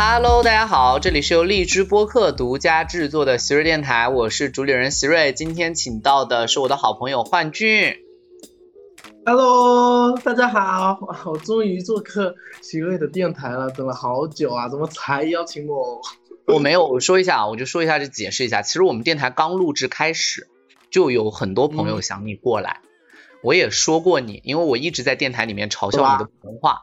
Hello，大家好，这里是由荔枝播客独家制作的席瑞电台，我是主理人席瑞，今天请到的是我的好朋友幻俊。Hello，大家好，我终于做客席瑞的电台了，等了好久啊，怎么才邀请我？我没有，我说一下啊，我就说一下，就解释一下，其实我们电台刚录制开始，就有很多朋友想你过来，我也说过你，因为我一直在电台里面嘲笑你的普通话，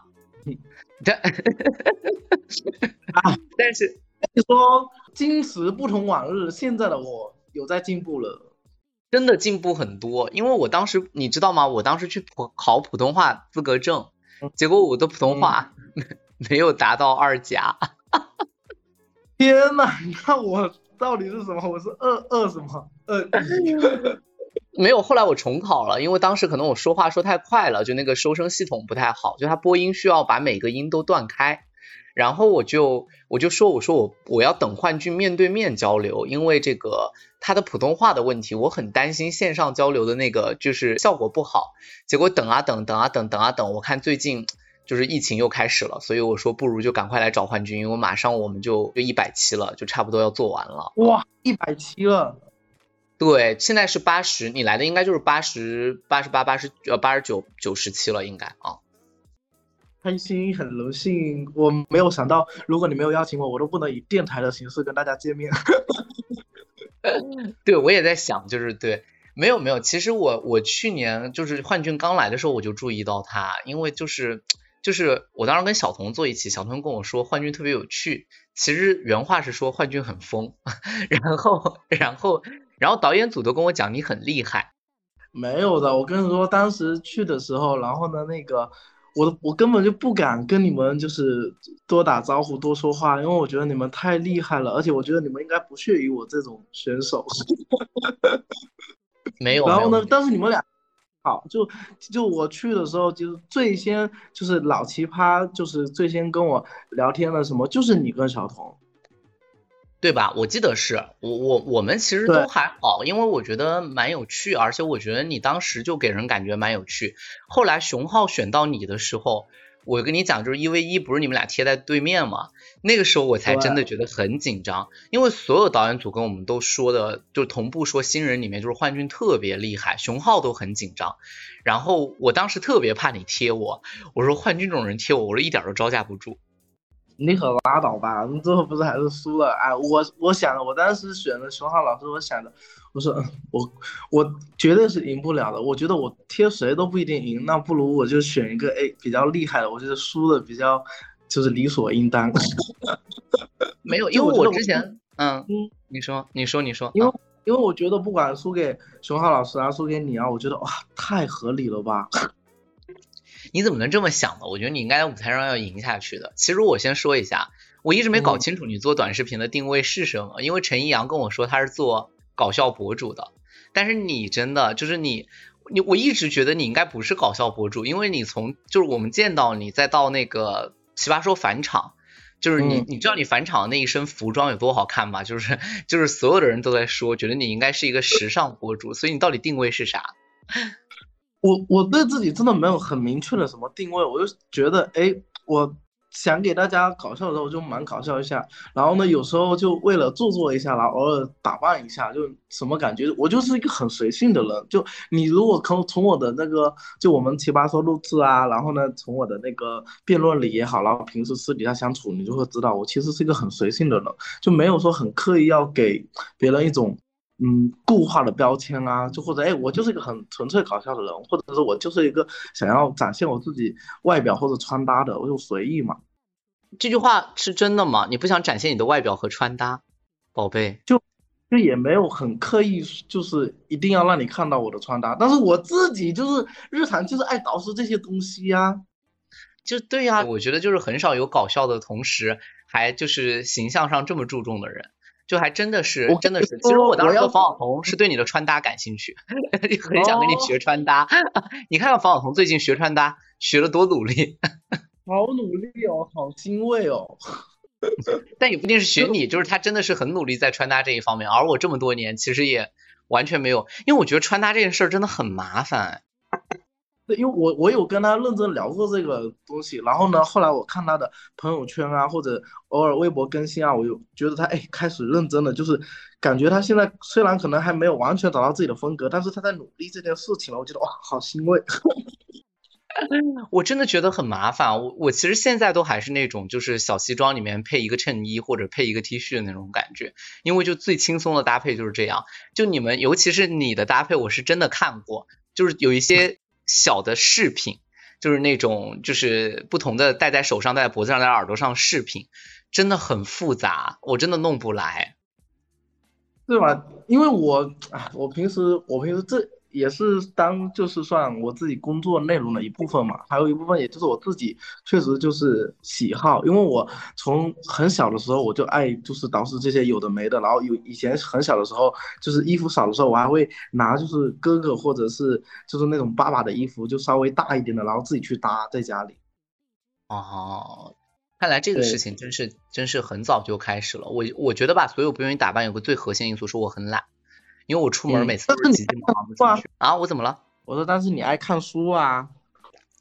但 但是你说今时不同往日，现在的我有在进步了。真的进步很多，因为我当时你知道吗？我当时去普考普通话资格证，结果我的普通话没有达到二甲。天呐，那我到底是什么？我是二二什么？二 没有，后来我重考了，因为当时可能我说话说太快了，就那个收声系统不太好，就它播音需要把每个音都断开。然后我就我就说我说我我要等幻俊面对面交流，因为这个他的普通话的问题，我很担心线上交流的那个就是效果不好。结果等啊等等啊等等啊等，我看最近就是疫情又开始了，所以我说不如就赶快来找幻俊，因为马上我们就就一百期了，就差不多要做完了。哇，一百期了。对，现在是八十，你来的应该就是八十八十八、八十呃八十九、九十七了，应该啊。开心，很荣幸。我没有想到，如果你没有邀请我，我都不能以电台的形式跟大家见面。对，我也在想，就是对，没有没有，其实我我去年就是幻俊刚来的时候，我就注意到他，因为就是就是我当时跟小童坐一起，小童跟我说幻俊特别有趣，其实原话是说幻俊很疯，然后然后然后导演组都跟我讲你很厉害。没有的，我跟你说，当时去的时候，然后呢，那个。我我根本就不敢跟你们就是多打招呼多说话，因为我觉得你们太厉害了，而且我觉得你们应该不屑于我这种选手。没有。然后呢？有但是你们俩好，就就我去的时候，就是最先就是老奇葩，就是最先跟我聊天的什么，就是你跟小童。对吧？我记得是我我我们其实都还好，因为我觉得蛮有趣，而且我觉得你当时就给人感觉蛮有趣。后来熊浩选到你的时候，我跟你讲，就是一 v 一，不是你们俩贴在对面嘛？那个时候我才真的觉得很紧张，因为所有导演组跟我们都说的，就同步说新人里面就是幻君特别厉害，熊浩都很紧张。然后我当时特别怕你贴我，我说幻君这种人贴我，我说一点都招架不住。你可拉倒吧，你最后不是还是输了？哎，我我想，我当时选了熊浩老师，我想的，我说，我我绝对是赢不了的。我觉得我贴谁都不一定赢，那不如我就选一个哎比较厉害的，我觉得输的比较就是理所应当。没有，因为我之前，嗯嗯，你说，你说，你说，因为因为我觉得不管输给熊浩老师啊，输给你啊，我觉得哇太合理了吧。你怎么能这么想呢？我觉得你应该在舞台上要赢下去的。其实我先说一下，我一直没搞清楚你做短视频的定位是什么。嗯、因为陈一阳跟我说他是做搞笑博主的，但是你真的就是你，你我一直觉得你应该不是搞笑博主，因为你从就是我们见到你再到那个奇葩说返场，就是你、嗯、你知道你返场的那一身服装有多好看吗？就是就是所有的人都在说，觉得你应该是一个时尚博主，所以你到底定位是啥？我我对自己真的没有很明确的什么定位，我就觉得，哎，我想给大家搞笑的时候就蛮搞笑一下，然后呢，有时候就为了做作一下，然后偶尔打扮一下，就什么感觉，我就是一个很随性的人。就你如果从从我的那个，就我们奇葩说录制啊，然后呢，从我的那个辩论里也好，然后平时私底下相处，你就会知道我其实是一个很随性的人，就没有说很刻意要给别人一种。嗯，固化的标签啊，就或者哎，我就是一个很纯粹搞笑的人，或者是我就是一个想要展现我自己外表或者穿搭的，我就随意嘛。这句话是真的吗？你不想展现你的外表和穿搭，宝贝？就就也没有很刻意，就是一定要让你看到我的穿搭，但是我自己就是日常就是爱捯饬这些东西呀、啊。就对呀、啊，我觉得就是很少有搞笑的同时还就是形象上这么注重的人。就还真的是，真的是。其实我当时和房小彤是对你的穿搭感兴趣，很想跟你学穿搭。哦、你看看房小彤最近学穿搭学了多努力，好努力哦，好欣慰哦。但也不一定是学你，就是他真的是很努力在穿搭这一方面，而我这么多年其实也完全没有，因为我觉得穿搭这件事儿真的很麻烦。对，因为我我有跟他认真聊过这个东西，然后呢，后来我看他的朋友圈啊，或者偶尔微博更新啊，我就觉得他哎开始认真了，就是感觉他现在虽然可能还没有完全找到自己的风格，但是他在努力这件事情了，我觉得哇，好欣慰。我真的觉得很麻烦，我我其实现在都还是那种就是小西装里面配一个衬衣或者配一个 T 恤的那种感觉，因为就最轻松的搭配就是这样。就你们，尤其是你的搭配，我是真的看过，就是有一些小的饰品，就是那种就是不同的戴在手上、戴在脖子上、戴在耳朵上饰品，真的很复杂，我真的弄不来，对吧？因为我啊，我平时我平时这。也是当就是算我自己工作内容的一部分嘛，还有一部分也就是我自己确实就是喜好，因为我从很小的时候我就爱就是捯饬这些有的没的，然后有以前很小的时候就是衣服少的时候，我还会拿就是哥哥或者是就是那种爸爸的衣服，就稍微大一点的，然后自己去搭在家里。哦，看来这个事情真是真是很早就开始了。我我觉得吧，所有不愿意打扮有个最核心因素是我很懒。因为我出门每次都是急急忙忙的出去啊！我怎么了？我说，但是你爱看书啊！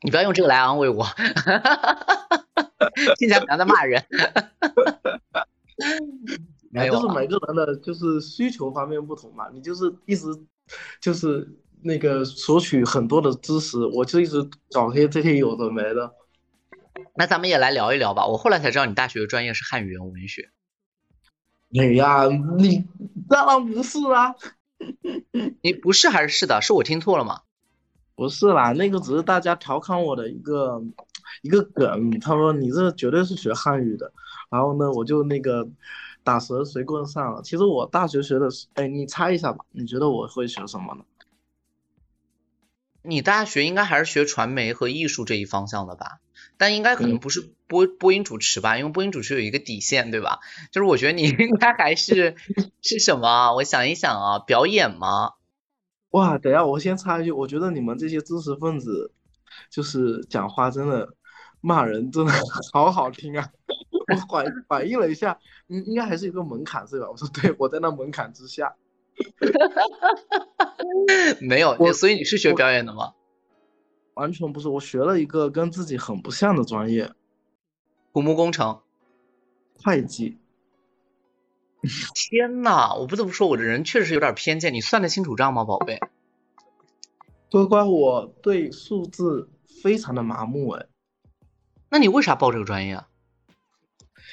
你不要用这个来安慰我，听起来好像在骂人。没有，就是每个人的就是需求方面不同嘛。你就是一直就是那个索取很多的知识，我就一直找些这些有的没的。那咱们也来聊一聊吧。我后来才知道你大学的专业是汉语言文学。哎呀，你当然不是啊！你不是还是是的？是我听错了吗？不是啦，那个只是大家调侃我的一个一个梗。他说你这绝对是学汉语的，然后呢，我就那个打蛇随棍上了。其实我大学学的是，哎，你猜一下吧？你觉得我会学什么呢？你大学应该还是学传媒和艺术这一方向的吧？但应该可能不是播播音主持吧，因为播音主持有一个底线，对吧？就是我觉得你 应该还是是什么？我想一想啊，表演吗？哇，等下我先插一句，我觉得你们这些知识分子就是讲话真的骂人真的 好好听啊！我反反应了一下，应应该还是有个门槛是吧？我说对，我在那门槛之下。没有，所以你是学表演的吗？完全不是，我学了一个跟自己很不像的专业，土木工程、会计。天呐，我不得不说，我这人确实有点偏见。你算得清楚账吗，宝贝？乖乖，我对数字非常的麻木哎。那你为啥报这个专业啊？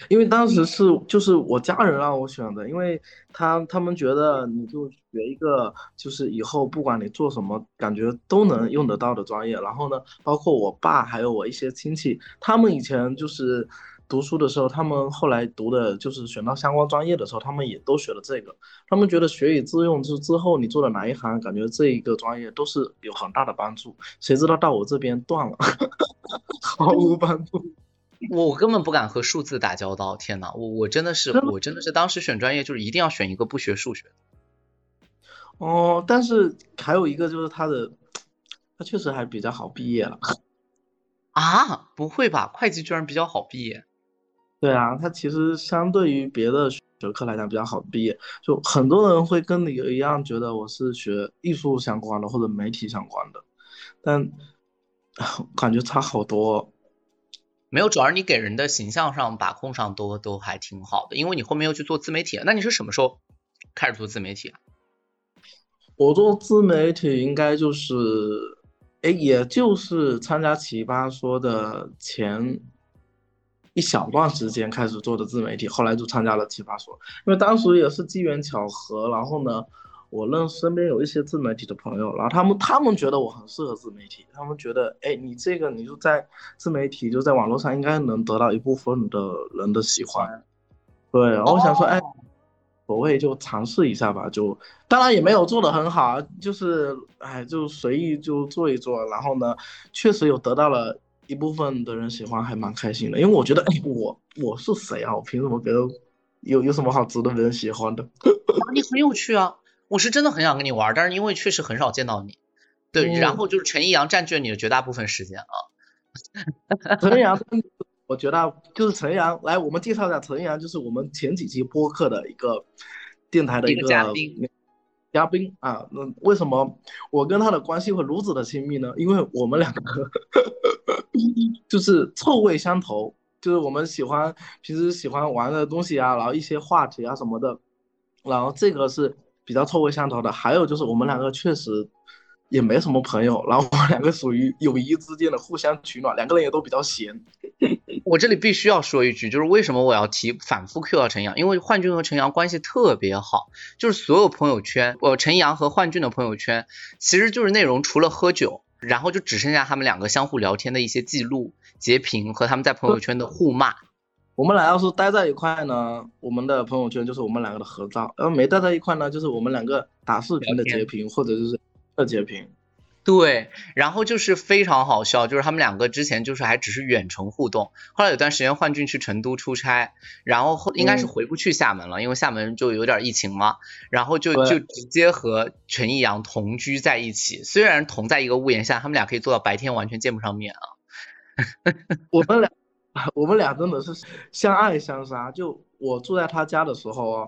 因为当时是就是我家人让我选的，因为他他们觉得你就学一个就是以后不管你做什么，感觉都能用得到的专业。然后呢，包括我爸还有我一些亲戚，他们以前就是读书的时候，他们后来读的就是选到相关专业的时候，他们也都学了这个。他们觉得学以致用，就是之后你做的哪一行，感觉这一个专业都是有很大的帮助。谁知道到我这边断了，毫无帮助。我根本不敢和数字打交道，天呐，我我真的是，我真的是当时选专业就是一定要选一个不学数学的。哦，但是还有一个就是他的，他确实还比较好毕业了。啊？不会吧？会计居然比较好毕业？对啊，他其实相对于别的学科来讲比较好毕业，就很多人会跟你一样觉得我是学艺术相关的或者媒体相关的，但 感觉差好多。没有，主要是你给人的形象上把控上都都还挺好的，因为你后面又去做自媒体，那你是什么时候开始做自媒体？我做自媒体应该就是，哎，也就是参加奇葩说的前一小段时间开始做的自媒体，后来就参加了奇葩说，因为当时也是机缘巧合，然后呢。我认身边有一些自媒体的朋友，然后他们他们觉得我很适合自媒体，他们觉得，哎，你这个你就在自媒体就在网络上应该能得到一部分的人的喜欢。对，我想说，哎，所谓就尝试一下吧，就当然也没有做的很好，就是哎，就随意就做一做，然后呢，确实有得到了一部分的人喜欢，还蛮开心的。因为我觉得，哎，我我是谁啊？我凭什么别人有有什么好值得别人喜欢的？你很有趣啊。我是真的很想跟你玩，但是因为确实很少见到你，对，然后就是陈一阳占据了你的绝大部分时间啊。陈一阳，我觉得就是陈一阳，来，我们介绍一下陈一阳，就是我们前几期播客的一个电台的一个嘉宾。嘉宾啊，那为什么我跟他的关系会如此的亲密呢？因为我们两个 就是臭味相投，就是我们喜欢平时喜欢玩的东西啊，然后一些话题啊什么的，然后这个是比较臭味相投的。还有就是我们两个确实也没什么朋友，然后我们两个属于友谊之间的互相取暖，两个人也都比较闲。我这里必须要说一句，就是为什么我要提反复 Q 到陈阳，因为幻俊和陈阳关系特别好，就是所有朋友圈，呃，陈阳和幻俊的朋友圈，其实就是内容除了喝酒，然后就只剩下他们两个相互聊天的一些记录、截屏和他们在朋友圈的互骂。我们俩要是待在一块呢，我们的朋友圈就是我们两个的合照；要没待在一块呢，就是我们两个打视频的截屏或者就是的截屏。对，然后就是非常好笑，就是他们两个之前就是还只是远程互动，后来有段时间幻俊去成都出差，然后后应该是回不去厦门了，因为厦门就有点疫情嘛，然后就就直接和陈意阳同居在一起，虽然同在一个屋檐下，他们俩可以做到白天完全见不上面啊。我们俩，我们俩真的是相爱相杀，就我住在他家的时候啊。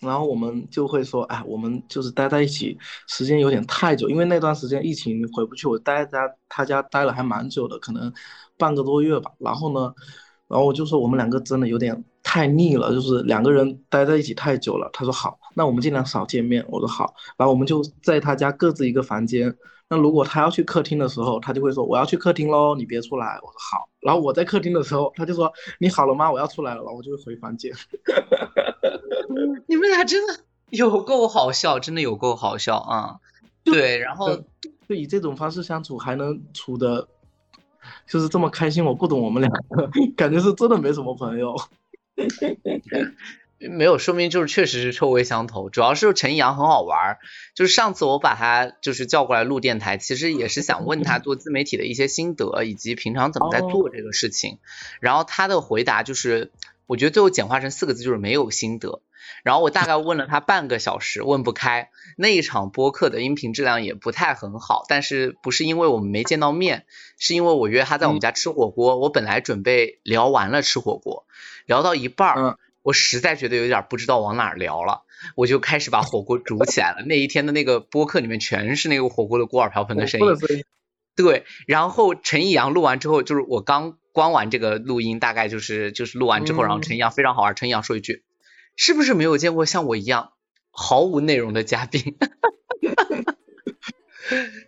然后我们就会说，哎，我们就是待在一起时间有点太久，因为那段时间疫情回不去，我待在他家待了还蛮久的，可能半个多月吧。然后呢，然后我就说我们两个真的有点太腻了，就是两个人待在一起太久了。他说好，那我们尽量少见面。我说好，然后我们就在他家各自一个房间。那如果他要去客厅的时候，他就会说我要去客厅喽，你别出来。我说好。然后我在客厅的时候，他就说你好了吗？我要出来了。然后我就会回房间。你们俩真的有够好笑，真的有够好笑啊！对，然后就以这种方式相处，还能处的，就是这么开心。我不懂我们两个，感觉是真的没什么朋友。没有，说明就是确实是臭味相投。主要是陈阳很好玩，就是上次我把他就是叫过来录电台，其实也是想问他做自媒体的一些心得，以及平常怎么在做这个事情。然后他的回答就是，我觉得最后简化成四个字就是没有心得。然后我大概问了他半个小时，问不开。那一场播客的音频质量也不太很好，但是不是因为我们没见到面，是因为我约他在我们家吃火锅。我本来准备聊完了吃火锅，聊到一半儿。我实在觉得有点不知道往哪聊了，我就开始把火锅煮起来了。那一天的那个播客里面全是那个火锅的锅碗瓢盆的声音。对，然后陈意阳录完之后，就是我刚关完这个录音，大概就是就是录完之后，然后陈意阳非常好玩，陈意阳说一句：“是不是没有见过像我一样毫无内容的嘉宾？”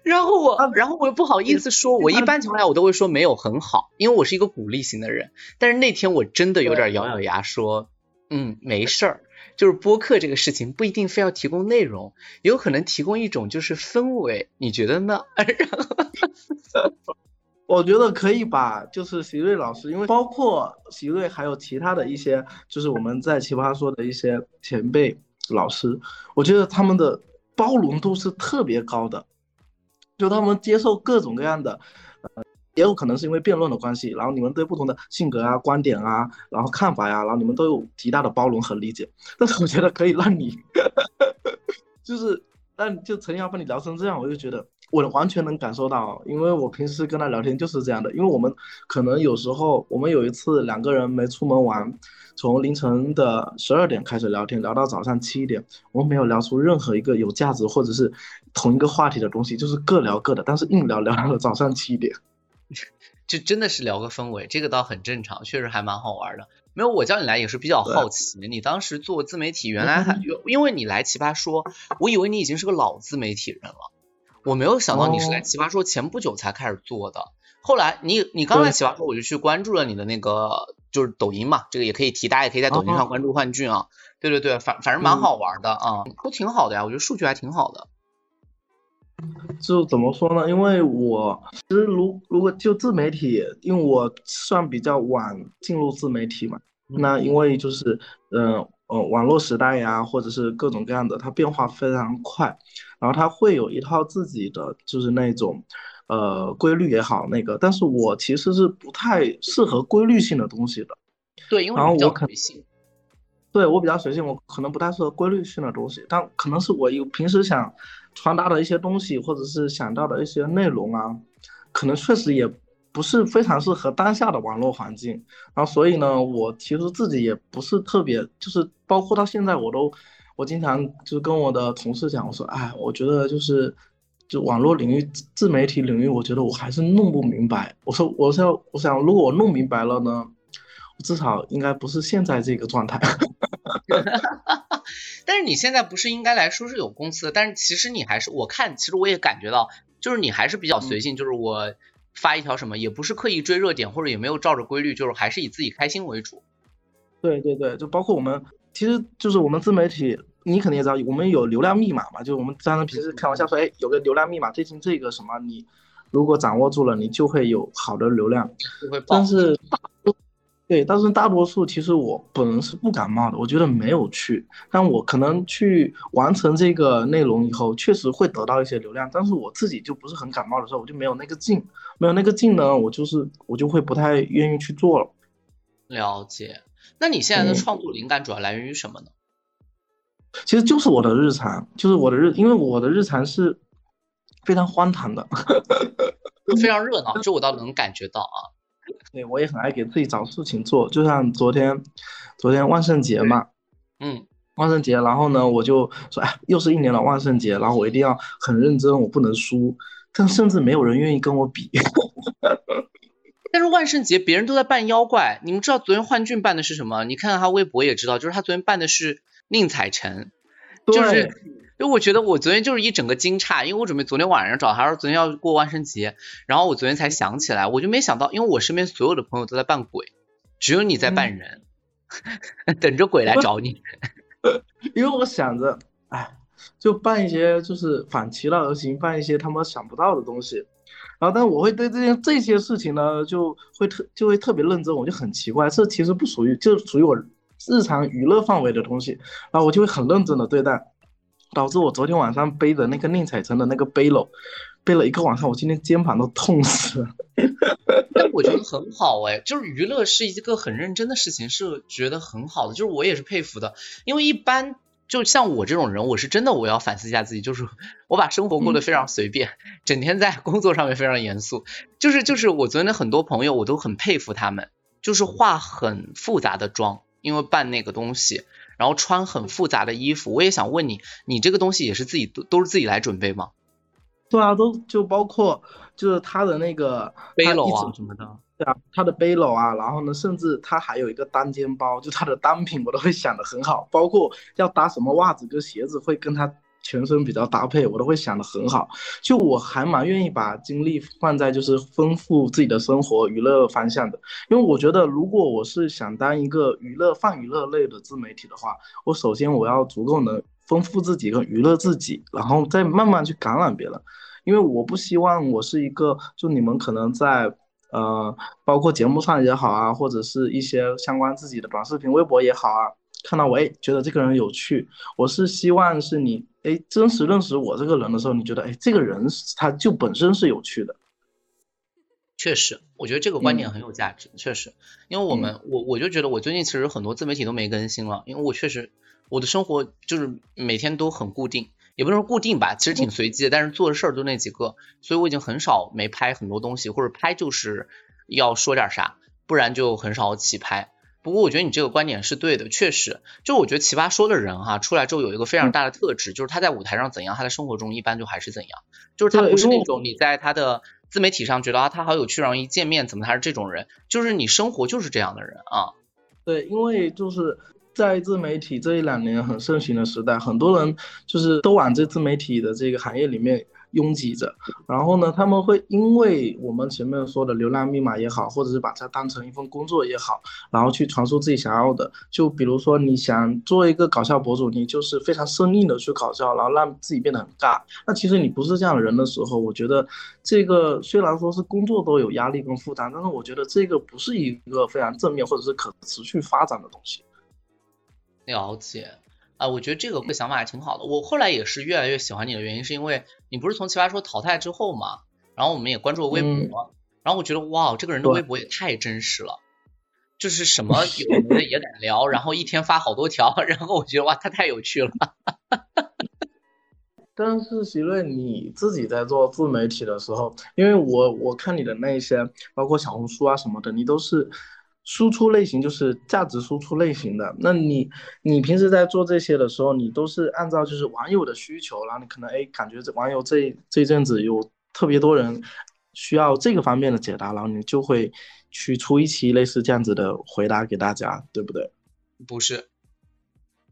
然后我，然后我又不好意思说，我一般情况下我都会说没有很好，因为我是一个鼓励型的人。但是那天我真的有点咬咬牙说。嗯，没事儿，就是播客这个事情不一定非要提供内容，有可能提供一种就是氛围，你觉得呢？我觉得可以把就是席瑞老师，因为包括席瑞还有其他的一些，就是我们在奇葩说的一些前辈老师，我觉得他们的包容度是特别高的，就他们接受各种各样的。也有可能是因为辩论的关系，然后你们对不同的性格啊、观点啊，然后看法呀，然后你们都有极大的包容和理解。但是我觉得可以让你，就是但就陈阳和你聊成这样，我就觉得我完全能感受到，因为我平时跟他聊天就是这样的。因为我们可能有时候，我们有一次两个人没出门玩，从凌晨的十二点开始聊天，聊到早上七点，我们没有聊出任何一个有价值或者是同一个话题的东西，就是各聊各的，但是硬聊聊到了早上七点。就真的是聊个氛围，这个倒很正常，确实还蛮好玩的。没有，我叫你来也是比较好奇，你当时做自媒体，原 来还因为你来奇葩说，我以为你已经是个老自媒体人了，我没有想到你是来奇葩说前不久才开始做的。后来你你刚来奇葩说，我就去关注了你的那个就是抖音嘛，这个也可以提，大家也可以在抖音上关注幻俊啊。对对对，反反正蛮好玩的啊，都挺好的呀，我觉得数据还挺好的。就怎么说呢？因为我其实如如果就自媒体，因为我算比较晚进入自媒体嘛，那因为就是嗯呃网络时代呀，或者是各种各样的，它变化非常快，然后它会有一套自己的就是那种呃规律也好那个，但是我其实是不太适合规律性的东西的。对，因为我比较随性。对我比较随性，我可能不太适合规律性的东西，但可能是我有平时想。传达的一些东西，或者是想到的一些内容啊，可能确实也不是非常适合当下的网络环境。然后，所以呢，我其实自己也不是特别，就是包括到现在，我都我经常就跟我的同事讲，我说，哎，我觉得就是，就网络领域、自媒体领域，我觉得我还是弄不明白。我说，我想，我想，如果我弄明白了呢，至少应该不是现在这个状态。但是你现在不是应该来说是有公司的，但是其实你还是，我看，其实我也感觉到，就是你还是比较随性，就是我发一条什么，也不是刻意追热点，或者也没有照着规律，就是还是以自己开心为主。对对对，就包括我们。其实就是我们自媒体，你肯定也知道，我们有流量密码嘛，就是我们当然平时开玩笑说，哎，有个流量密码，最近这个什么，你如果掌握住了，你就会有好的流量。但是，对，但是大多数其实我本人是不感冒的，我觉得没有去。但我可能去完成这个内容以后，确实会得到一些流量，但是我自己就不是很感冒的时候，我就没有那个劲，没有那个劲呢，我就是我就会不太愿意去做了。了解。那你现在的创作灵感主要来源于什么呢？其实就是我的日常，就是我的日，因为我的日常是非常荒唐的，非常热闹，这我倒能感觉到啊。对，我也很爱给自己找事情做，就像昨天，昨天万圣节嘛，嗯，万圣节，然后呢，我就说，哎，又是一年的万圣节，然后我一定要很认真，我不能输，但甚至没有人愿意跟我比。但是万圣节别人都在扮妖怪，你们知道昨天幻俊扮的是什么？你看看他微博也知道，就是他昨天扮的是宁采臣，就是，因为我觉得我昨天就是一整个惊诧，因为我准备昨天晚上找他说昨天要过万圣节，然后我昨天才想起来，我就没想到，因为我身边所有的朋友都在扮鬼，只有你在扮人，等着鬼来找你。因为我想着，哎，就扮一些就是反其道而行，扮一些他们想不到的东西。然后，但我会对这件这些事情呢，就会特就会特别认真，我就很奇怪，这其实不属于，就属于我日常娱乐范围的东西，然后我就会很认真的对待，导致我昨天晚上背的那个宁采臣的那个背篓，背了一个晚上，我今天肩膀都痛死了。但我觉得很好哎，就是娱乐是一个很认真的事情，是觉得很好的，就是我也是佩服的，因为一般。就像我这种人，我是真的我要反思一下自己，就是我把生活过得非常随便，整天在工作上面非常严肃。就是就是我昨天的很多朋友，我都很佩服他们，就是化很复杂的妆，因为办那个东西，然后穿很复杂的衣服。我也想问你，你这个东西也是自己都都是自己来准备吗？对啊，都就包括就是他的那个背篓啊什么的。对啊，他的背篓啊，然后呢，甚至他还有一个单肩包，就他的单品我都会想的很好，包括要搭什么袜子跟鞋子会跟他全身比较搭配，我都会想的很好。就我还蛮愿意把精力放在就是丰富自己的生活娱乐方向的，因为我觉得如果我是想当一个娱乐泛娱乐类的自媒体的话，我首先我要足够能丰富自己跟娱乐自己，然后再慢慢去感染别人，因为我不希望我是一个就你们可能在。呃，包括节目上也好啊，或者是一些相关自己的短视频、微博也好啊，看到我哎，觉得这个人有趣，我是希望是你哎，真实认识我这个人的时候，你觉得哎，这个人他就本身是有趣的。确实，我觉得这个观点很有价值。确实，因为我们我我就觉得我最近其实很多自媒体都没更新了，因为我确实我的生活就是每天都很固定。也不能说固定吧，其实挺随机的，但是做的事儿就那几个，所以我已经很少没拍很多东西，或者拍就是要说点啥，不然就很少起拍。不过我觉得你这个观点是对的，确实，就我觉得奇葩说的人哈，出来之后有一个非常大的特质，就是他在舞台上怎样，他的生活中一般就还是怎样，就是他不是那种你在他的自媒体上觉得啊他好有趣，然后一见面怎么他是这种人，就是你生活就是这样的人啊。对，因为就是。在自媒体这一两年很盛行的时代，很多人就是都往这自媒体的这个行业里面拥挤着。然后呢，他们会因为我们前面说的流量密码也好，或者是把它当成一份工作也好，然后去传输自己想要的。就比如说，你想做一个搞笑博主，你就是非常生硬的去搞笑，然后让自己变得很尬。那其实你不是这样的人的时候，我觉得这个虽然说是工作都有压力跟负担，但是我觉得这个不是一个非常正面或者是可持续发展的东西。了解啊，我觉得这个想法还挺好的。我后来也是越来越喜欢你的原因，是因为你不是从奇葩说淘汰之后嘛，然后我们也关注了微博，然后我觉得哇，这个人的微博也太真实了，就是什么有的也敢聊，然后一天发好多条，然后我觉得哇，他太有趣了。但是席瑞，你自己在做自媒体的时候，因为我我看你的那些，包括小红书啊什么的，你都是。输出类型就是价值输出类型的。那你你平时在做这些的时候，你都是按照就是网友的需求，然后你可能哎感觉这网友这这阵子有特别多人需要这个方面的解答，然后你就会去出一期类似这样子的回答给大家，对不对？不是。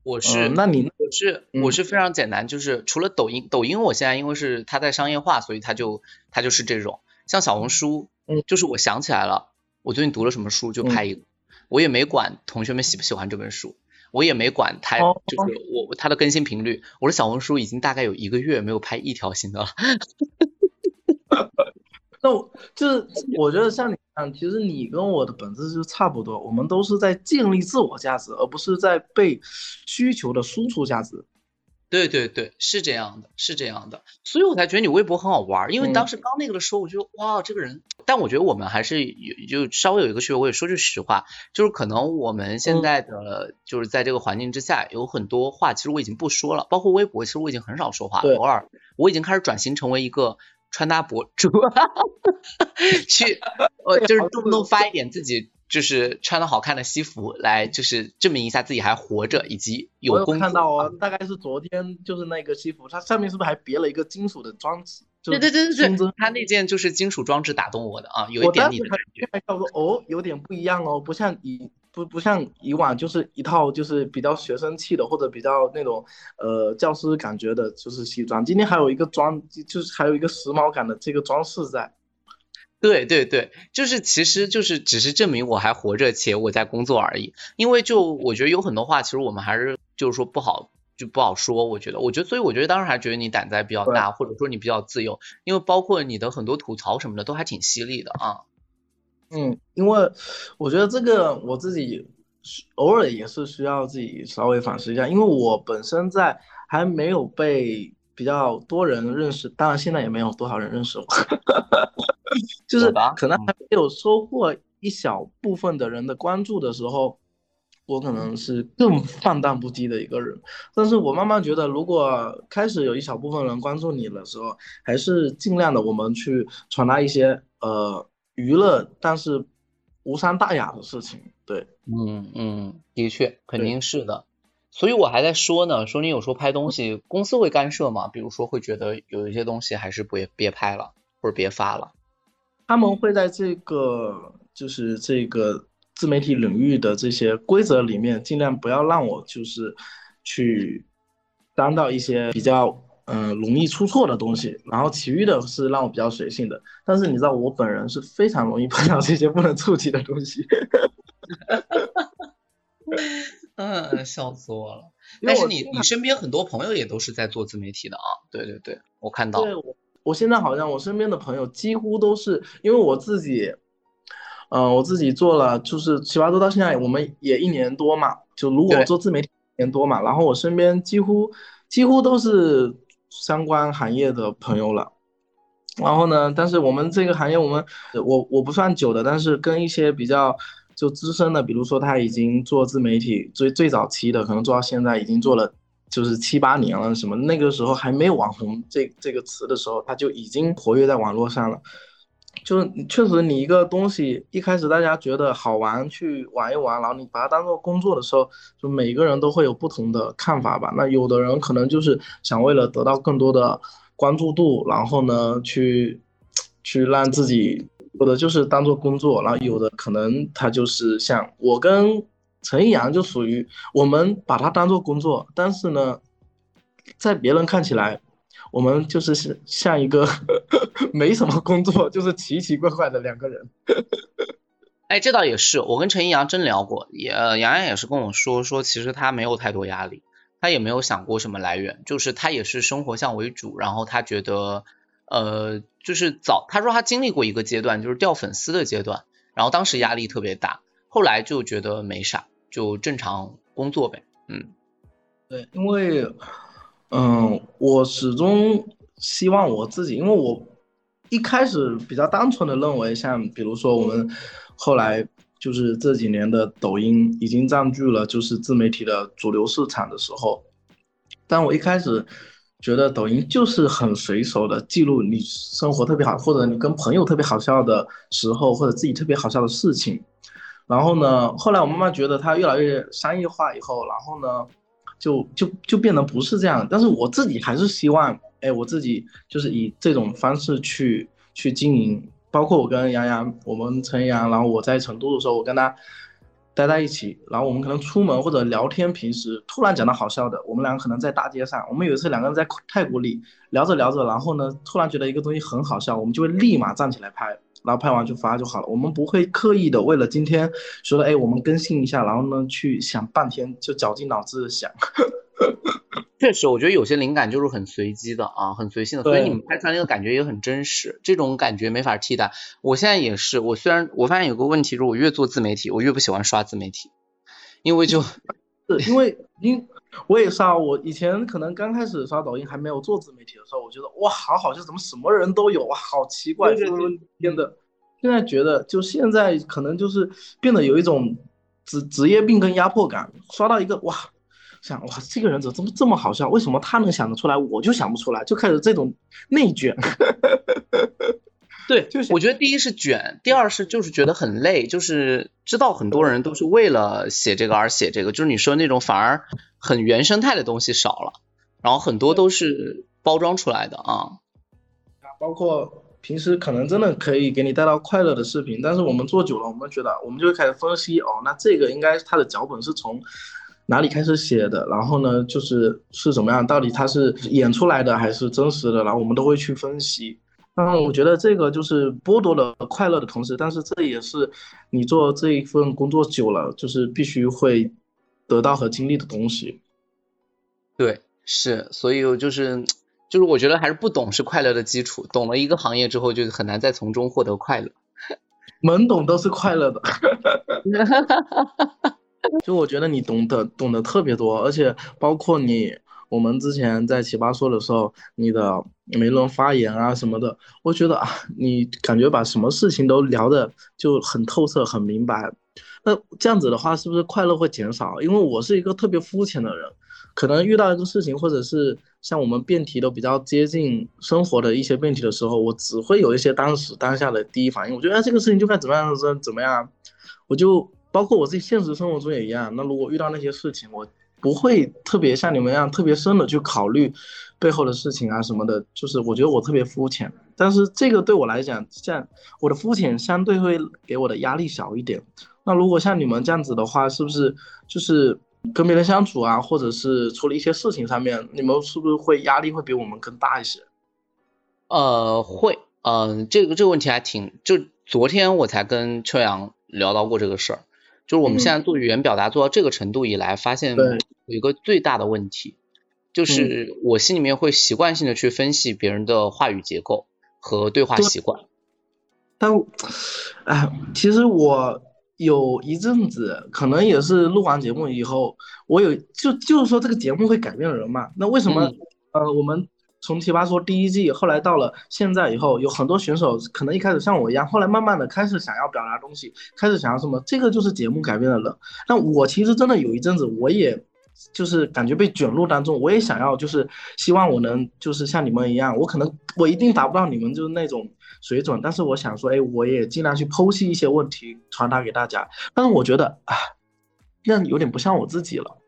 我是，那你我是我是非常简单，就是除了抖音，抖音我现在因为是它在商业化，所以它就它就是这种，像小红书，嗯，就是我想起来了，我最近读了什么书就拍一个，我也没管同学们喜不喜欢这本书，我也没管它就是我它的更新频率，我的小红书已经大概有一个月没有拍一条新的了。那我就是我觉得像你嗯，其实你跟我的本质就差不多，我们都是在建立自我价值，而不是在被需求的输出价值。对对对，是这样的，是这样的，所以我才觉得你微博很好玩，因为当时刚那个的时候，我觉得哇，这个人。但我觉得我们还是有就稍微有一个区别，我也说句实话，就是可能我们现在的就是在这个环境之下，有很多话其实我已经不说了，包括微博，其实我已经很少说话，偶尔我已经开始转型成为一个。穿搭博主，去，呃，就是动不动发一点自己就是穿的好看的西服来，就是证明一下自己还活着，以及有看到哦，大概是昨天就是那个西服，它上面是不是还别了一个金属的装置？对对对对对，它那件就是金属装置打动我的啊，有一点你的感觉。我说哦，有点不一样哦，不像以。不不像以往就是一套就是比较学生气的或者比较那种呃教师感觉的，就是西装。今天还有一个装，就是还有一个时髦感的这个装饰在。对对对，就是其实就是只是证明我还活着且我在工作而已。因为就我觉得有很多话其实我们还是就是说不好就不好说。我觉得我觉得所以我觉得当时还觉得你胆子还比较大，或者说你比较自由，因为包括你的很多吐槽什么的都还挺犀利的啊。嗯，因为我觉得这个我自己偶尔也是需要自己稍微反思一下，因为我本身在还没有被比较多人认识，当然现在也没有多少人认识我，就是可能还没有收获一小部分的人的关注的时候，我可能是更放荡不羁的一个人。但是我慢慢觉得，如果开始有一小部分人关注你的时候，还是尽量的我们去传达一些呃。娱乐，但是无伤大雅的事情，对，嗯嗯，的确，肯定是的。所以我还在说呢，说你有时候拍东西，公司会干涉吗？比如说会觉得有一些东西还是别别拍了，或者别发了。他们会在这个就是这个自媒体领域的这些规则里面，尽量不要让我就是去当到一些比较。嗯，容易出错的东西，然后其余的是让我比较随性的。但是你知道，我本人是非常容易碰到这些不能触及的东西。嗯，笑死我了。但是你你身边很多朋友也都是在做自媒体的啊？对对对，我看到。对，我我现在好像我身边的朋友几乎都是因为我自己，嗯，我自己做了就是奇葩说到现在我们也一年多嘛，就如果做自媒体一年多嘛，然后我身边几乎几乎都是。相关行业的朋友了，然后呢？但是我们这个行业，我们我我不算久的，但是跟一些比较就资深的，比如说他已经做自媒体最最早期的，可能做到现在已经做了就是七八年了，什么那个时候还没有网红这这个词的时候，他就已经活跃在网络上了。就是确实，你一个东西一开始大家觉得好玩，去玩一玩，然后你把它当做工作的时候，就每个人都会有不同的看法吧。那有的人可能就是想为了得到更多的关注度，然后呢，去去让自己或者就是当做工作，然后有的可能他就是像我跟陈一阳就属于我们把他当做工作，但是呢，在别人看起来。我们就是是像一个 没什么工作，就是奇奇怪怪的两个人。哎，这倒也是，我跟陈一阳真聊过，也杨洋也是跟我说说，其实他没有太多压力，他也没有想过什么来源，就是他也是生活向为主，然后他觉得，呃，就是早他说他经历过一个阶段，就是掉粉丝的阶段，然后当时压力特别大，后来就觉得没啥，就正常工作呗，嗯，对，因为。嗯，我始终希望我自己，因为我一开始比较单纯的认为，像比如说我们后来就是这几年的抖音已经占据了就是自媒体的主流市场的时候，但我一开始觉得抖音就是很随手的记录你生活特别好，或者你跟朋友特别好笑的时候，或者自己特别好笑的事情，然后呢，后来我慢慢觉得它越来越商业化以后，然后呢，就就就变得不是这样。但是我自己还是希望，哎，我自己就是以这种方式去去经营。包括我跟杨洋，我们陈阳，然后我在成都的时候，我跟他待在一起，然后我们可能出门或者聊天，平时突然讲到好笑的，我们两个可能在大街上，我们有一次两个人在泰国里聊着聊着，然后呢，突然觉得一个东西很好笑，我们就会立马站起来拍。然后拍完就发就好了，我们不会刻意的为了今天说的，哎，我们更新一下，然后呢去想半天，就绞尽脑汁的想。确实，我觉得有些灵感就是很随机的啊，很随性的，所以你们拍出来那个感觉也很真实，这种感觉没法替代。我现在也是，我虽然我发现有个问题，就是我越做自媒体，我越不喜欢刷自媒体，因为就，是因为因我也是啊，我以前可能刚开始刷抖音还没有做自媒体的时候，我觉得哇，好好笑，怎么什么人都有哇，好奇怪，变得。现在觉得，就现在可能就是变得有一种职职业病跟压迫感。刷到一个哇，想哇，这个人怎么这么这么好笑？为什么他能想得出来，我就想不出来？就开始这种内卷。对，就是我觉得第一是卷，第二是就是觉得很累，就是知道很多人都是为了写这个而写这个，就是你说那种反而很原生态的东西少了，然后很多都是包装出来的啊。包括。平时可能真的可以给你带到快乐的视频，但是我们做久了，我们觉得我们就会开始分析哦，那这个应该它的脚本是从哪里开始写的，然后呢，就是是怎么样，到底它是演出来的还是真实的，然后我们都会去分析。那我觉得这个就是剥夺了快乐的同时，但是这也是你做这一份工作久了，就是必须会得到和经历的东西。对，是，所以就是。就是我觉得还是不懂是快乐的基础，懂了一个行业之后就很难再从中获得快乐。懵懂都是快乐的，就我觉得你懂得懂得特别多，而且包括你，我们之前在奇葩说的时候，你的每轮发言啊什么的，我觉得啊，你感觉把什么事情都聊的就很透彻、很明白。那这样子的话，是不是快乐会减少？因为我是一个特别肤浅的人。可能遇到一个事情，或者是像我们辩题都比较接近生活的一些辩题的时候，我只会有一些当时当下的第一反应。我觉得，哎，这个事情就该怎么样怎怎么样，我就包括我自己现实生活中也一样。那如果遇到那些事情，我不会特别像你们一样特别深的去考虑背后的事情啊什么的。就是我觉得我特别肤浅，但是这个对我来讲，像我的肤浅相对会给我的压力小一点。那如果像你们这样子的话，是不是就是？跟别人相处啊，或者是处理一些事情上面，你们是不是会压力会比我们更大一些？呃，会，嗯，这个这个问题还挺，就昨天我才跟秋阳聊到过这个事儿，就是我们现在做语言表达做到这个程度以来，发现有一个最大的问题，就是我心里面会习惯性的去分析别人的话语结构和对话习惯。但，哎，其实我。有一阵子，可能也是录完节目以后，我有就就是说这个节目会改变人嘛。那为什么呃，我们从奇葩说第一季，后来到了现在以后，有很多选手可能一开始像我一样，后来慢慢的开始想要表达东西，开始想要什么，这个就是节目改变了人。那我其实真的有一阵子，我也就是感觉被卷入当中，我也想要就是希望我能就是像你们一样，我可能我一定达不到你们就是那种。水准，但是我想说，哎，我也尽量去剖析一些问题，传达给大家。但是我觉得，啊，那有点不像我自己了。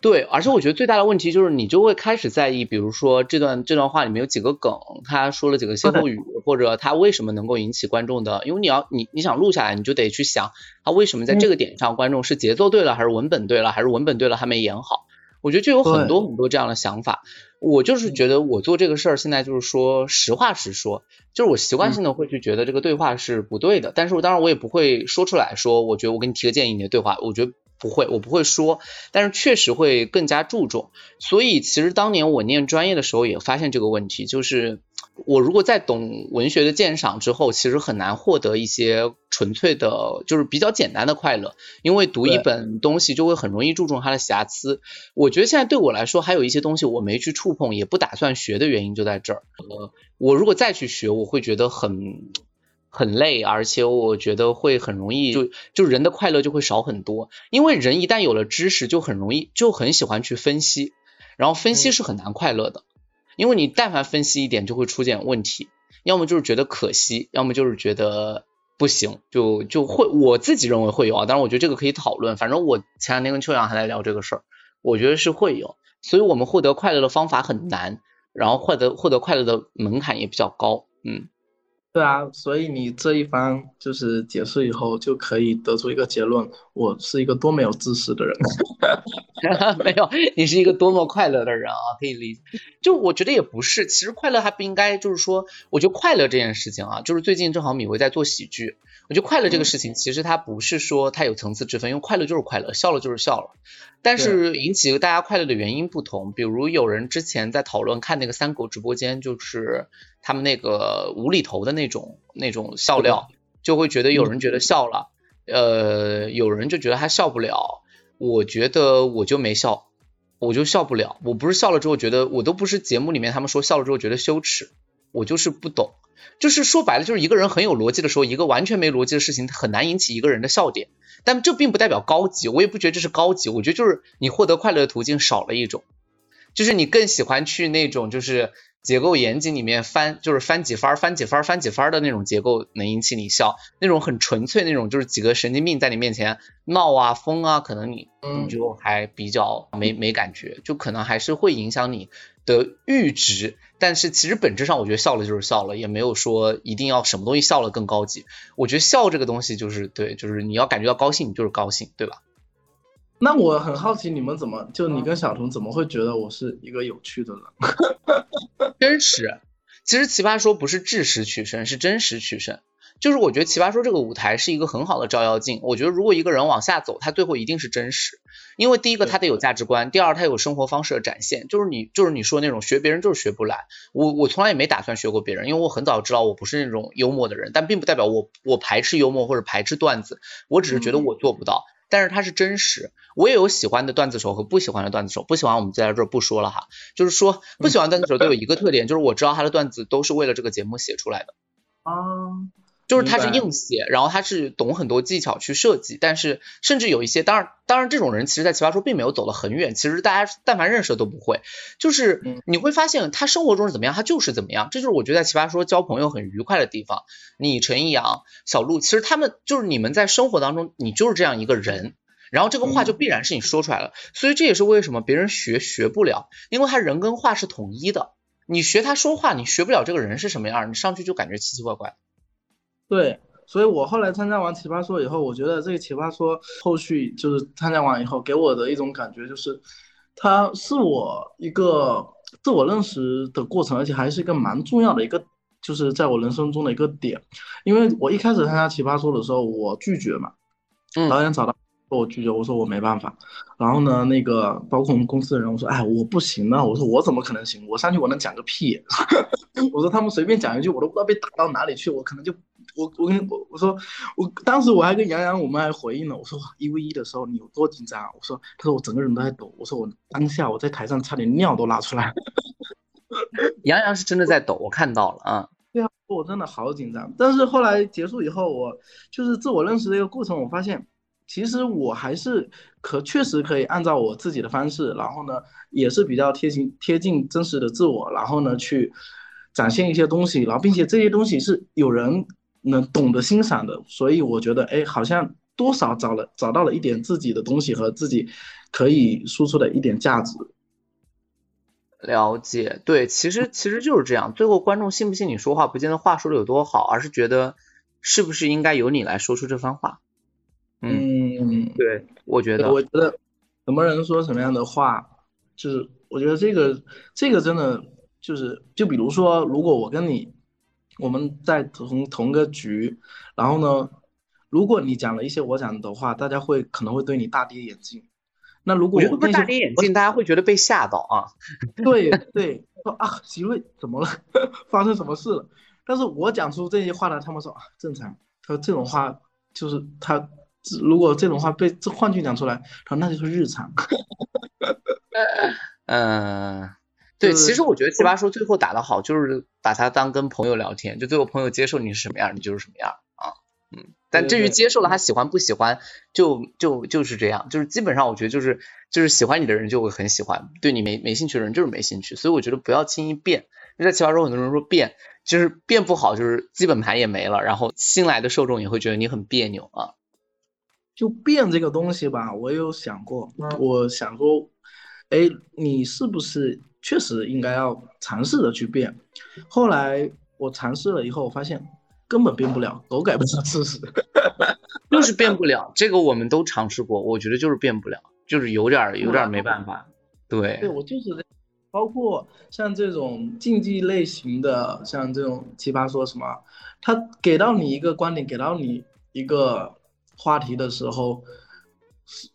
对，而且我觉得最大的问题就是，你就会开始在意，比如说这段这段话里面有几个梗，他说了几个歇后语，或者他为什么能够引起观众的，因为你要你你想录下来，你就得去想，他为什么在这个点上，观众是节奏对了，还是文本对了，还是文本对了还没演好。我觉得就有很多很多这样的想法。我就是觉得我做这个事儿，现在就是说实话实说，就是我习惯性的会去觉得这个对话是不对的，但是我当然我也不会说出来说，我觉得我给你提个建议，你的对话，我觉得不会，我不会说，但是确实会更加注重。所以其实当年我念专业的时候也发现这个问题，就是。我如果在懂文学的鉴赏之后，其实很难获得一些纯粹的，就是比较简单的快乐，因为读一本东西就会很容易注重它的瑕疵。我觉得现在对我来说，还有一些东西我没去触碰，也不打算学的原因就在这儿。呃，我如果再去学，我会觉得很很累，而且我觉得会很容易就就人的快乐就会少很多，因为人一旦有了知识，就很容易就很喜欢去分析，然后分析是很难快乐的。因为你但凡分析一点就会出现问题，要么就是觉得可惜，要么就是觉得不行，就就会我自己认为会有啊，当然我觉得这个可以讨论。反正我前两天跟秋阳还在聊这个事儿，我觉得是会有。所以我们获得快乐的方法很难，然后获得获得快乐的门槛也比较高，嗯。对啊，所以你这一番就是解释以后，就可以得出一个结论：我是一个多没有知识的人。没有，你是一个多么快乐的人啊！可以理解。就我觉得也不是，其实快乐还不应该就是说，我觉得快乐这件事情啊，就是最近正好米薇在做喜剧，我觉得快乐这个事情其实它不是说它有层次之分，因为快乐就是快乐，笑了就是笑了。但是引起大家快乐的原因不同，比如有人之前在讨论看那个三狗直播间，就是他们那个无厘头的那种那种笑料，就会觉得有人觉得笑了，呃，有人就觉得他笑不了。我觉得我就没笑，我就笑不了。我不是笑了之后觉得，我都不是节目里面他们说笑了之后觉得羞耻，我就是不懂。就是说白了，就是一个人很有逻辑的时候，一个完全没逻辑的事情很难引起一个人的笑点。但这并不代表高级，我也不觉得这是高级，我觉得就是你获得快乐的途径少了一种，就是你更喜欢去那种就是结构严谨里面翻，就是翻几番翻几番翻几番的那种结构能引起你笑，那种很纯粹那种就是几个神经病在你面前闹啊疯啊，可能你你就还比较没没感觉，就可能还是会影响你。的阈值，但是其实本质上我觉得笑了就是笑了，也没有说一定要什么东西笑了更高级。我觉得笑这个东西就是对，就是你要感觉到高兴，你就是高兴，对吧？那我很好奇你们怎么，就你跟小童怎么会觉得我是一个有趣的人？真实，其实奇葩说不是知识取胜，是真实取胜。就是我觉得奇葩说这个舞台是一个很好的照妖镜。我觉得如果一个人往下走，他最后一定是真实，因为第一个他得有价值观，第二他有生活方式的展现。就是你就是你说那种学别人就是学不来。我我从来也没打算学过别人，因为我很早知道我不是那种幽默的人，但并不代表我我排斥幽默或者排斥段子，我只是觉得我做不到。但是它是真实，我也有喜欢的段子手和不喜欢的段子手，不喜欢我们在这儿不说了哈。就是说不喜欢段子手都有一个特点，就是我知道他的段子都是为了这个节目写出来的。啊。就是他是硬写，然后他是懂很多技巧去设计，但是甚至有一些，当然当然这种人其实，在奇葩说并没有走得很远。其实大家但凡认识的都不会，就是你会发现他生活中是怎么样，他就是怎么样。这就是我觉得在奇葩说交朋友很愉快的地方。你陈一阳、小鹿，其实他们就是你们在生活当中，你就是这样一个人，然后这个话就必然是你说出来了。所以这也是为什么别人学学不了，因为他人跟话是统一的。你学他说话，你学不了这个人是什么样，你上去就感觉奇奇怪怪。对，所以我后来参加完奇葩说以后，我觉得这个奇葩说后续就是参加完以后，给我的一种感觉就是，它是我一个自我认识的过程，而且还是一个蛮重要的一个，就是在我人生中的一个点。因为我一开始参加奇葩说的时候，我拒绝嘛，导演找到我拒绝，我说我没办法。然后呢，那个包括我们公司的人，我说哎我不行啊，我说我怎么可能行？我上去我能讲个屁？我说他们随便讲一句，我都不知道被打到哪里去，我可能就。我我跟我我说，我当时我还跟杨洋，我们还回应了。我说一 v 一的时候你有多紧张？我说，他说我整个人都在抖。我说我当下我在台上差点尿都拉出来。杨洋是真的在抖，我看到了啊。对啊，我真的好紧张。但是后来结束以后，我就是自我认识的一个过程，我发现其实我还是可确实可以按照我自己的方式，然后呢也是比较贴近贴近真实的自我，然后呢去展现一些东西，然后并且这些东西是有人。能懂得欣赏的，所以我觉得，哎，好像多少找了找到了一点自己的东西和自己可以输出的一点价值。了解，对，其实其实就是这样。最后观众信不信你说话，不见得话说的有多好，而是觉得是不是应该由你来说出这番话。嗯，对，我觉得，我觉得什么人说什么样的话，就是我觉得这个这个真的就是，就比如说，如果我跟你。我们在同同个局，然后呢，如果你讲了一些我讲的话，大家会可能会对你大跌眼镜。那如果我不大跌眼镜，大家会觉得被吓到啊。对对，说啊，席瑞怎么了？发生什么事了？但是我讲出这些话呢，他们说啊，正常。他说这种话就是他，如果这种话被这换句讲出来，他说那就是日常。嗯。对，其实我觉得奇葩说最后打得好，就是把它当跟朋友聊天，就最后朋友接受你是什么样，你就是什么样啊，嗯。但至于接受了他喜欢不喜欢，就就就是这样，就是基本上我觉得就是就是喜欢你的人就会很喜欢，对你没没兴趣的人就是没兴趣，所以我觉得不要轻易变。在奇葩说很多人说变，就是变不好，就是基本盘也没了，然后新来的受众也会觉得你很别扭啊。就变这个东西吧，我有想过，我想说，哎，你是不是确实应该要尝试着去变？后来我尝试了以后，我发现根本变不了，狗改不了事实。就是变不了，这个我们都尝试过，我觉得就是变不了，就是有点有点没办法。对，对我就是这，包括像这种竞技类型的，像这种奇葩说什么，他给到你一个观点，给到你一个话题的时候，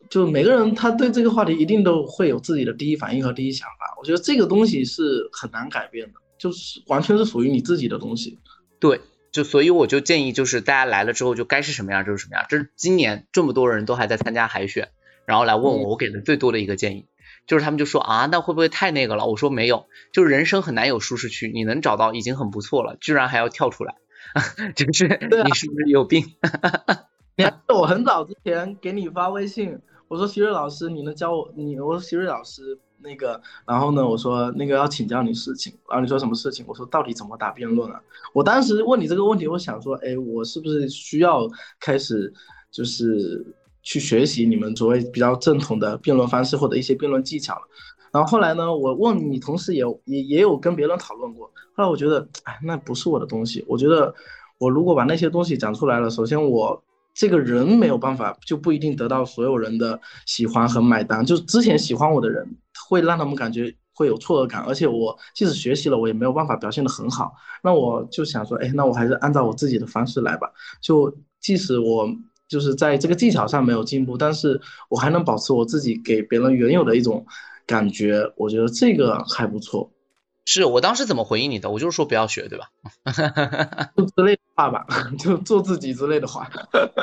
就每个人他对这个话题一定都会有自己的第一反应和第一想法。我觉得这个东西是很难改变的，就是完全是属于你自己的东西。对。就所以我就建议，就是大家来了之后就该是什么样就是什么样。这是今年这么多人都还在参加海选，然后来问我，我给的最多的一个建议，就是他们就说啊，那会不会太那个了？我说没有，就是人生很难有舒适区，你能找到已经很不错了，居然还要跳出来，就是你是不是有病？你还我很早之前给你发微信，我说徐瑞老师，你能教我？你我说徐瑞老师。那个，然后呢？我说那个要请教你事情，然后你说什么事情？我说到底怎么打辩论啊？我当时问你这个问题，我想说，哎，我是不是需要开始就是去学习你们所谓比较正统的辩论方式或者一些辩论技巧了？然后后来呢，我问你，同时也也也有跟别人讨论过。后来我觉得，哎，那不是我的东西。我觉得我如果把那些东西讲出来了，首先我。这个人没有办法，就不一定得到所有人的喜欢和买单。就之前喜欢我的人，会让他们感觉会有错愕感，而且我即使学习了，我也没有办法表现得很好。那我就想说，哎，那我还是按照我自己的方式来吧。就即使我就是在这个技巧上没有进步，但是我还能保持我自己给别人原有的一种感觉，我觉得这个还不错。是我当时怎么回应你的？我就是说不要学，对吧？就之类的话吧，就做自己之类的话。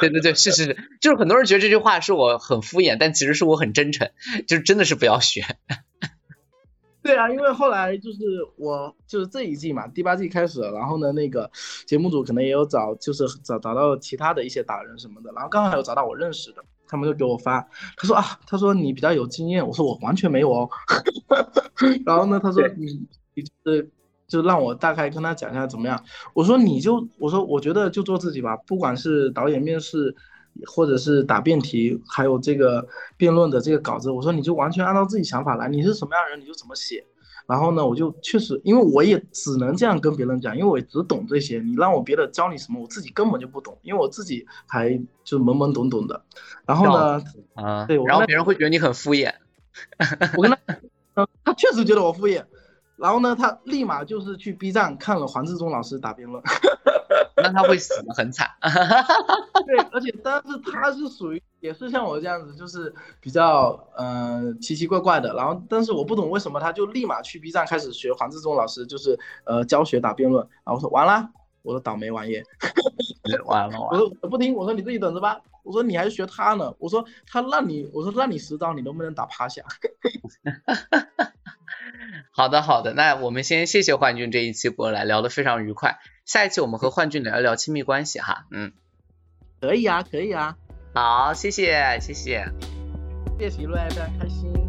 对对对，是是是，就是很多人觉得这句话是我很敷衍，但其实是我很真诚，就是真的是不要学。对啊，因为后来就是我就是这一季嘛，第八季开始了，然后呢，那个节目组可能也有找，就是找找到其他的一些达人什么的，然后刚好有找到我认识的，他们就给我发，他说啊，他说你比较有经验，我说我完全没有哦。然后呢，他说你。你就是就让我大概跟他讲一下怎么样？我说你就我说我觉得就做自己吧，不管是导演面试，或者是答辩题，还有这个辩论的这个稿子，我说你就完全按照自己想法来，你是什么样人你就怎么写。然后呢，我就确实因为我也只能这样跟别人讲，因为我只懂这些，你让我别的教你什么，我自己根本就不懂，因为我自己还就懵懵懂懂的。然后呢，啊，对，然后别人会觉得你很敷衍。我跟他，嗯，他确实觉得我敷衍。然后呢，他立马就是去 B 站看了黄志忠老师打辩论，那他会死的很惨。对，而且但是他是属于也是像我这样子，就是比较嗯奇奇怪怪的。然后，但是我不懂为什么他就立马去 B 站开始学黄志忠老师，就是呃教学打辩论。然后我说完了，我说倒霉玩意，完了完了。我说我不听，我说你自己等着吧。我说你还是学他呢。我说他让你，我说让你十刀，你能不能打趴下？好的，好的，那我们先谢谢幻俊这一期过来聊得非常愉快，下一期我们和幻俊聊一聊亲密关系哈，嗯，可以啊，可以啊，好，谢谢，谢谢，谢谢一路爱，非常开心。